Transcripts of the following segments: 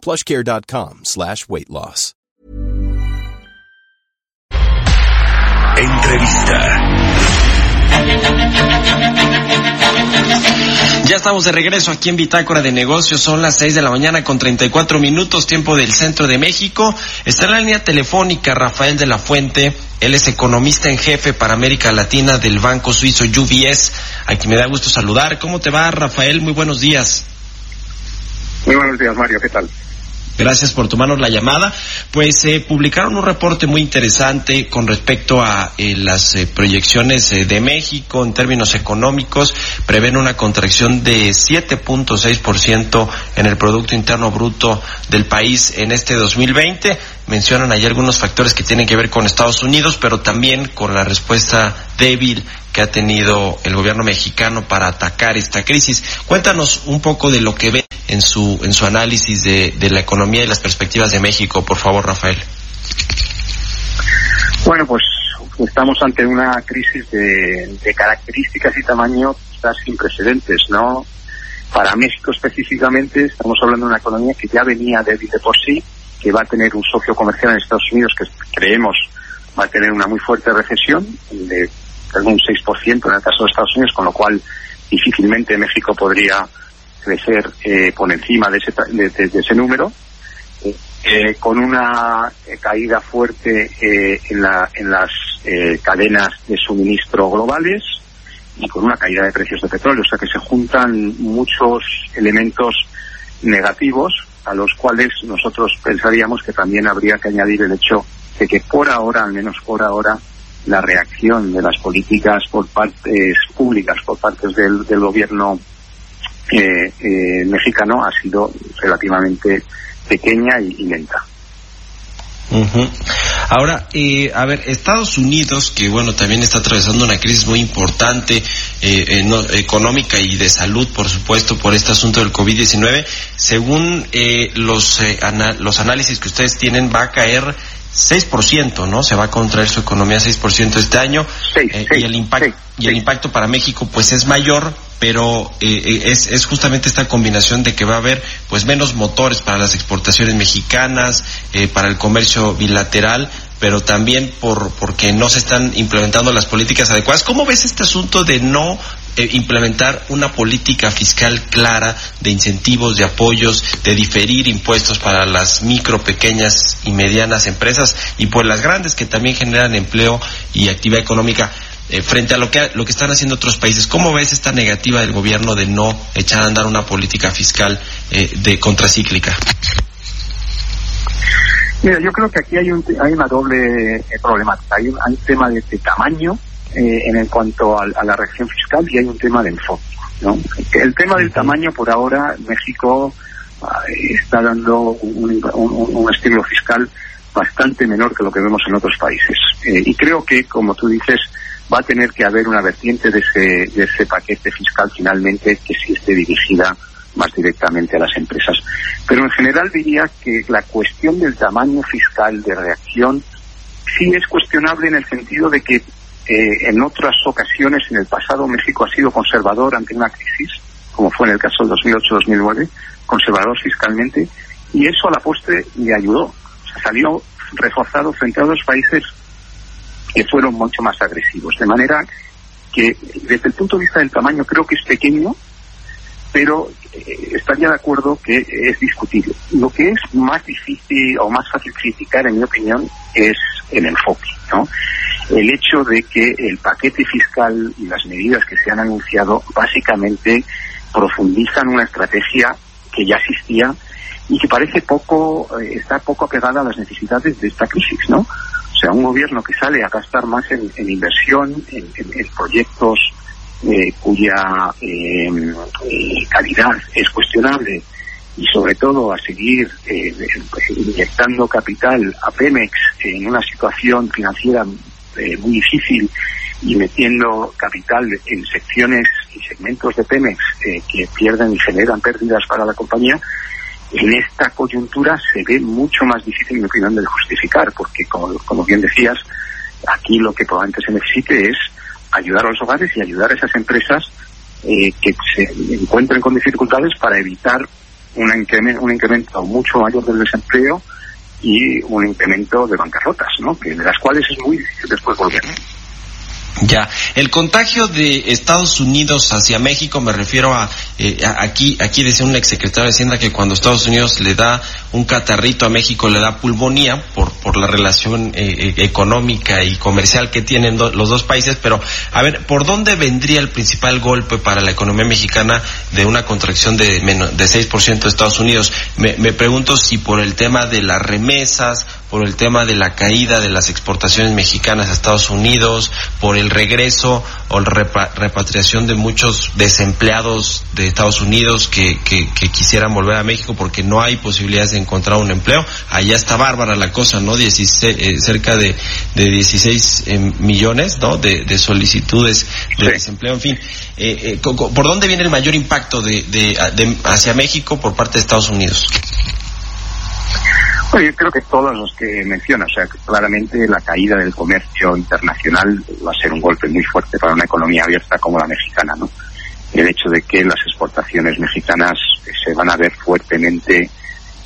plushcare.com slash weight loss. Entrevista. Ya estamos de regreso aquí en Bitácora de Negocios. Son las 6 de la mañana con 34 minutos, tiempo del centro de México. Está en la línea telefónica Rafael de la Fuente. Él es economista en jefe para América Latina del banco suizo UBS, a quien me da gusto saludar. ¿Cómo te va, Rafael? Muy buenos días. Muy buenos días, Mario. ¿Qué tal? Gracias por tomarnos la llamada. Pues eh, publicaron un reporte muy interesante con respecto a eh, las eh, proyecciones de México en términos económicos. Prevén una contracción de 7.6% en el Producto Interno Bruto del país en este 2020. Mencionan ahí algunos factores que tienen que ver con Estados Unidos, pero también con la respuesta débil que ha tenido el gobierno mexicano para atacar esta crisis. Cuéntanos un poco de lo que ve en su, en su análisis de, de la economía y las perspectivas de México, por favor, Rafael. Bueno, pues estamos ante una crisis de, características y tamaño quizás sin precedentes, ¿no? Para México específicamente estamos hablando de una economía que ya venía débil de por sí, que va a tener un socio comercial en Estados Unidos que creemos va a tener una muy fuerte recesión de algún 6% en el caso de Estados Unidos, con lo cual difícilmente México podría crecer eh, por encima de ese, de, de, ese número, eh, con una eh, caída fuerte eh, en, la, en las eh, cadenas de suministro globales y con una caída de precios de petróleo. O sea que se juntan muchos elementos negativos a los cuales nosotros pensaríamos que también habría que añadir el hecho de que por ahora, al menos por ahora, la reacción de las políticas por partes públicas, por partes del, gobierno eh, eh, mexicano ha sido relativamente pequeña y, lenta. Ahora, eh, a ver, Estados Unidos, que bueno, también está atravesando una crisis muy importante eh, eh, no, económica y de salud, por supuesto, por este asunto del COVID-19, según eh, los, eh, los análisis que ustedes tienen, va a caer 6%, ¿no? Se va a contraer su economía 6% este año. Sí, sí, y el impacto sí, y el impacto para México pues es mayor, pero eh, es, es justamente esta combinación de que va a haber pues menos motores para las exportaciones mexicanas, eh, para el comercio bilateral, pero también por porque no se están implementando las políticas adecuadas. ¿Cómo ves este asunto de no eh, implementar una política fiscal clara de incentivos, de apoyos, de diferir impuestos para las micro, pequeñas y medianas empresas y por las grandes que también generan empleo y actividad económica? Eh, frente a lo que lo que están haciendo otros países. ¿Cómo ves esta negativa del gobierno de no echar a andar una política fiscal eh, de contracíclica? Mira, yo creo que aquí hay, un, hay una doble eh, problemática. Hay un, hay un tema de, de tamaño eh, en el cuanto a, a, la reacción fiscal y hay un tema de enfoque. ¿no? El tema del tamaño, por ahora, México uh, está dando un, un, un, estilo fiscal bastante menor que lo que vemos en otros países. Eh, y creo que, como tú dices, va a tener que haber una vertiente de ese, de ese paquete fiscal finalmente que sí esté dirigida más directamente a las empresas. Pero en general diría que la cuestión del tamaño fiscal de reacción sí es cuestionable en el sentido de que eh, en otras ocasiones en el pasado México ha sido conservador ante una crisis, como fue en el caso del 2008-2009, conservador fiscalmente, y eso a la postre le ayudó. Salió reforzado frente a otros países que fueron mucho más agresivos. De manera que desde el punto de vista del tamaño creo que es pequeño, pero eh, estaría de acuerdo que es discutible. Lo que es más difícil o más fácil criticar, en mi opinión, es el enfoque, ¿no? El hecho de que el paquete fiscal y las medidas que se han anunciado básicamente profundizan una estrategia que ya existía y que parece poco, eh, está poco apegada a las necesidades de esta crisis, ¿no? O sea, un gobierno que sale a gastar más en, inversión, en, proyectos eh, cuya eh, calidad es cuestionable y sobre todo a seguir eh, inyectando capital a Pemex en una situación financiera muy difícil y metiendo capital en secciones y segmentos de Pemex eh, que pierden y generan pérdidas para la compañía, en esta coyuntura se ve mucho más difícil, en mi opinión, de justificar, porque como, como bien decías, aquí lo que probablemente se necesite es ayudar a los hogares y ayudar a esas empresas eh, que se encuentren con dificultades para evitar un incremento, un incremento mucho mayor del desempleo y un incremento de bancarrotas, ¿no? de las cuales es muy difícil después volver. Ya, el contagio de Estados Unidos hacia México, me refiero a, eh, aquí, aquí decía un exsecretario de Hacienda que cuando Estados Unidos le da un catarrito a México le da pulmonía por, por la relación eh, eh, económica y comercial que tienen los dos países, pero a ver, ¿por dónde vendría el principal golpe para la economía mexicana de una contracción de, menos, de 6% de Estados Unidos? Me pregunto si por el tema de las remesas, por el tema de la caída de las exportaciones mexicanas a Estados Unidos, por el regreso o la repatriación de muchos desempleados de Estados Unidos que, que, quisieran volver a México porque no hay posibilidades de encontrar un empleo. Allá está bárbara la cosa, ¿no? 16, eh, cerca de, de 16 eh, millones, ¿no? De, de solicitudes de desempleo, en fin. Eh, ¿Por dónde viene el mayor impacto de, de, hacia México por parte de Estados Unidos? Bueno, yo creo que todos los que menciona, o sea, claramente la caída del comercio internacional va a ser un golpe muy fuerte para una economía abierta como la mexicana, ¿no? El hecho de que las exportaciones mexicanas se van a ver fuertemente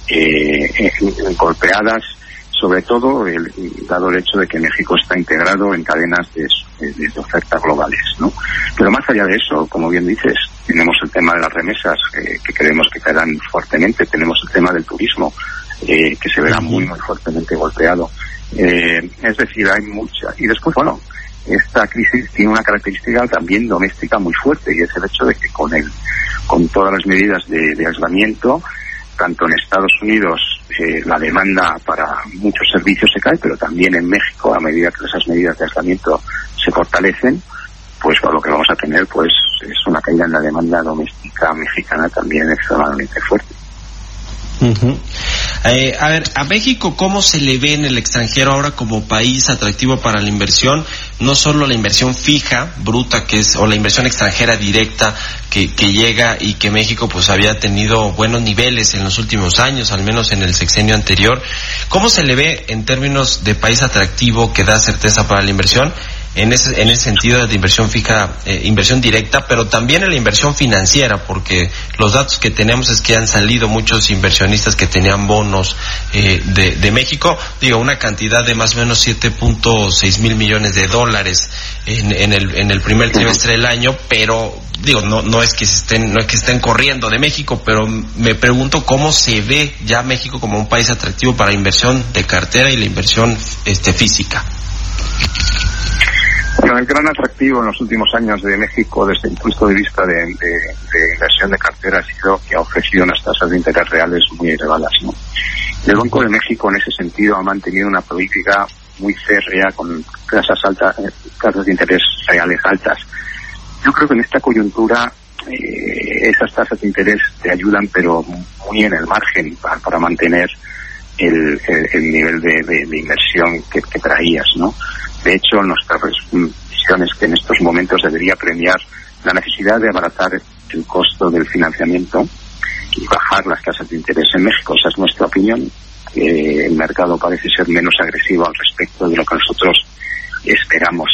eh, golpeadas, sobre todo el, dado el hecho de que México está integrado en cadenas de, de, oferta globales, ¿no? Pero más allá de eso, como bien dices, tenemos el tema de las remesas eh, que creemos que caerán fuertemente, tenemos el tema del turismo eh, que se verá muy, muy fuertemente golpeado. Eh, es decir, hay mucha. Y después, bueno, esta crisis tiene una característica también doméstica muy fuerte y es el hecho de que con el, con todas las medidas de, aislamiento, tanto en Estados Unidos eh, la demanda para muchos servicios se cae, pero también en México, a medida que esas medidas de aislamiento se fortalecen, pues lo que vamos a tener pues es una caída en la demanda doméstica mexicana también extremadamente fuerte. Eh, a ver, a México, ¿cómo se le ve en el extranjero ahora como país atractivo para la inversión? No solo la inversión fija, bruta, que es, o la inversión extranjera directa que, que llega y que México pues había tenido buenos niveles en los últimos años, al menos en el sexenio anterior. ¿Cómo se le ve en términos de país atractivo que da certeza para la inversión? En ese, en ese sentido de inversión fija, eh, inversión directa, pero también en la inversión financiera, porque los datos que tenemos es que han salido muchos inversionistas que tenían bonos eh, de, de, México, digo, una cantidad de más o menos 7.6 mil millones de dólares en, en, el, en el primer trimestre del año, pero digo, no, no es que estén, no es que estén corriendo de México, pero me pregunto cómo se ve ya México como un país atractivo para inversión de cartera y la inversión este, física. El gran atractivo en los últimos años de México desde el punto de vista de, inversión de cartera ha sido que ha ofrecido unas tasas de interés reales muy elevadas. El Banco de México en ese sentido ha mantenido una política muy férrea con tasas altas, eh, tasas de interés reales altas. Yo creo que en esta coyuntura eh, esas tasas de interés te ayudan, pero muy en el margen para, mantener el, nivel de, inversión que, traías, ¿no? De hecho, nuestra visión es que en estos momentos debería premiar la necesidad de abaratar el costo del financiamiento y bajar las tasas de interés en México. Esa es nuestra opinión. el mercado parece ser menos agresivo al respecto de lo que nosotros esperamos.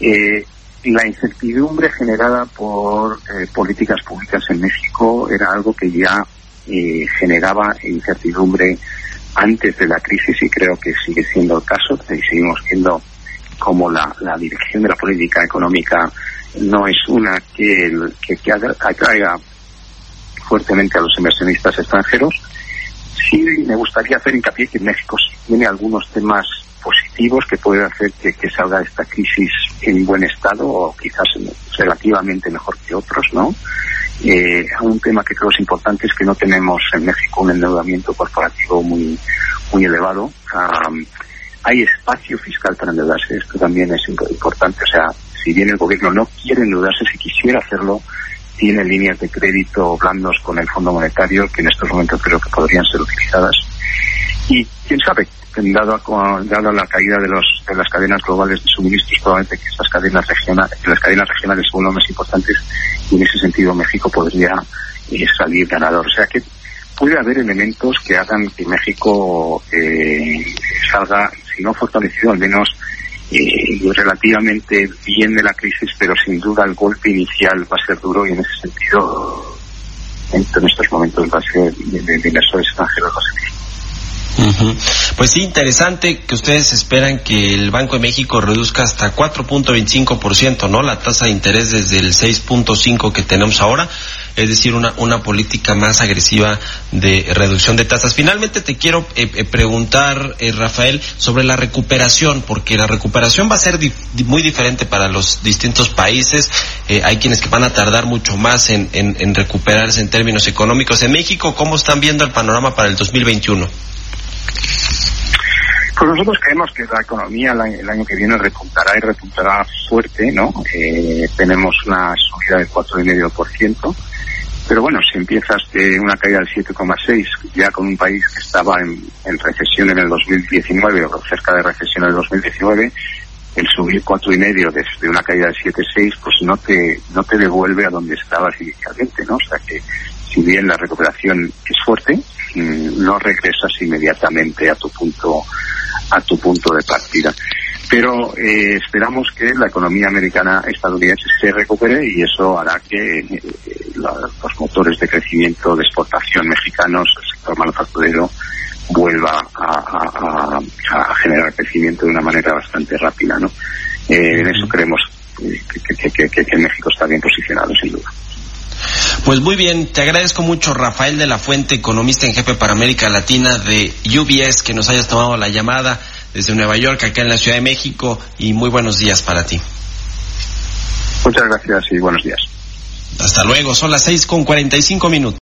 Eh, la incertidumbre generada por eh, políticas públicas en México era algo que ya eh, generaba incertidumbre antes de la crisis y creo que sigue siendo el caso. Y seguimos viendo como la, dirección de la política económica no es una que, que, atraiga fuertemente a los inversionistas extranjeros, sí me gustaría hacer hincapié que México tiene algunos temas positivos que pueden hacer que, salga esta crisis en buen estado o quizás relativamente mejor que otros, ¿no? Eh, un tema que creo es importante es que no tenemos en México un endeudamiento corporativo muy muy elevado hay espacio fiscal para endeudarse. Esto también es importante. O sea, si bien el gobierno no quiere endeudarse, si quisiera hacerlo, tiene líneas de crédito blandos con el Fondo Monetario que en estos momentos creo que podrían ser utilizadas. Y quién sabe, dado, dado la caída de, los, de las cadenas globales de suministros, probablemente que estas cadenas regionales, las cadenas regionales son las más importantes y en ese sentido México podría eh, salir ganador. O sea que puede haber elementos que hagan que México eh, salga, si no fortalecido, al menos eh, relativamente bien de la crisis, pero sin duda el golpe inicial va a ser duro y en ese sentido, en, estos momentos va a ser de, de inversores extranjeros a pues sí, interesante que ustedes esperan que el Banco de México reduzca hasta 4.25%, ¿no? La tasa de interés desde el 6.5 que tenemos ahora, es decir, una, una política más agresiva de reducción de tasas. Finalmente te quiero eh, eh, preguntar, eh, Rafael, sobre la recuperación, porque la recuperación va a ser muy diferente para los distintos países. hay quienes que van a tardar mucho más en, en, en recuperarse en términos económicos. En México, ¿cómo están viendo el panorama para el 2021? Pues nosotros creemos que la economía el año que viene repuntará y repuntará fuerte, ¿no? Eh, tenemos una subida del 4,5%, pero bueno, si empiezas de una caída del 7,6, ya con un país que estaba en, recesión en el 2019 o cerca de recesión en el 2019, el subir cuatro y medio desde una caída del 7,6, pues no te no te devuelve a donde estabas inicialmente, ¿no? O sea que si bien la recuperación es fuerte, mm, no regresas inmediatamente a tu punto a tu punto de partida. Pero eh, esperamos que la economía americana estadounidense se recupere y eso hará que eh, los motores de crecimiento de exportación mexicanos, el sector manufacturero, vuelva a, generar crecimiento de una manera bastante rápida. ¿no? Eh, en eso creemos que, que México está bien posicionado, sin duda. Pues muy bien, te agradezco mucho Rafael de la Fuente, economista en jefe para América Latina de UBS, que nos hayas tomado la llamada desde Nueva York, acá en la Ciudad de México, y muy buenos días para ti. Muchas gracias y buenos días. Hasta luego, son las seis con cuarenta y cinco minutos.